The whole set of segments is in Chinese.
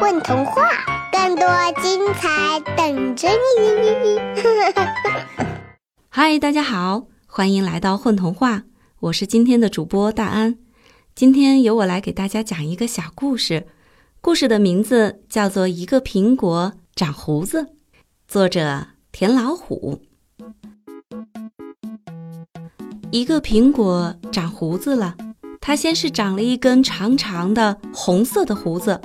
混童话，更多精彩等着你！嗨，大家好，欢迎来到混童话，我是今天的主播大安。今天由我来给大家讲一个小故事，故事的名字叫做《一个苹果长胡子》，作者田老虎。一个苹果长胡子了，它先是长了一根长长的红色的胡子，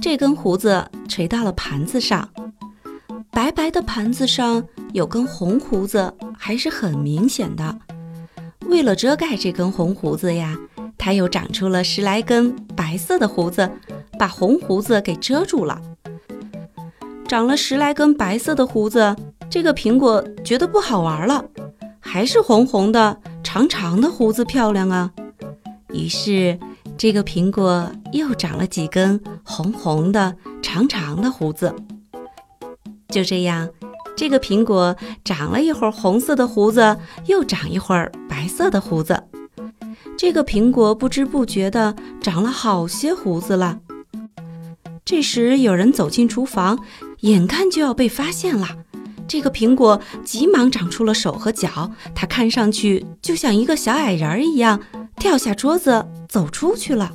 这根胡子垂到了盘子上，白白的盘子上有根红胡子，还是很明显的。为了遮盖这根红胡子呀，它又长出了十来根白色的胡子，把红胡子给遮住了。长了十来根白色的胡子，这个苹果觉得不好玩了，还是红红的。长长的胡子漂亮啊，于是这个苹果又长了几根红红的长长的胡子。就这样，这个苹果长了一会儿红色的胡子，又长一会儿白色的胡子。这个苹果不知不觉地长了好些胡子了。这时有人走进厨房，眼看就要被发现了。这个苹果急忙长出了手和脚，它看上去就像一个小矮人一样，跳下桌子走出去了。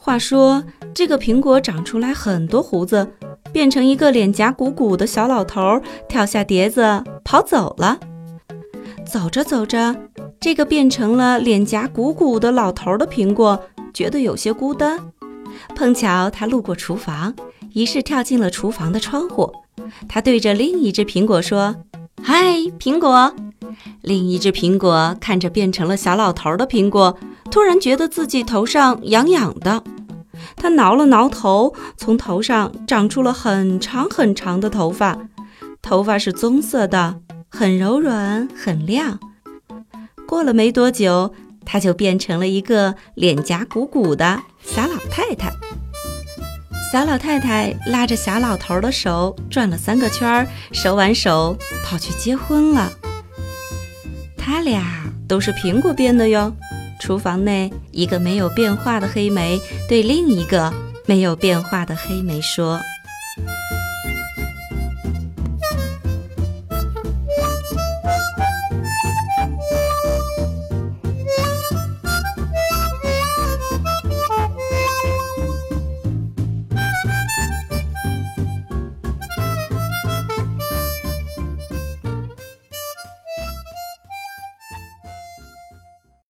话说，这个苹果长出来很多胡子，变成一个脸颊鼓鼓的小老头，跳下碟子跑走了。走着走着，这个变成了脸颊鼓鼓的老头的苹果觉得有些孤单，碰巧他路过厨房，于是跳进了厨房的窗户。他对着另一只苹果说：“嗨，苹果！”另一只苹果看着变成了小老头的苹果，突然觉得自己头上痒痒的。他挠了挠头，从头上长出了很长很长的头发，头发是棕色的，很柔软，很亮。过了没多久，他就变成了一个脸颊鼓鼓的小老太太。小老太太拉着小老头的手转了三个圈，手挽手跑去结婚了。他俩都是苹果变的哟。厨房内，一个没有变化的黑莓对另一个没有变化的黑莓说。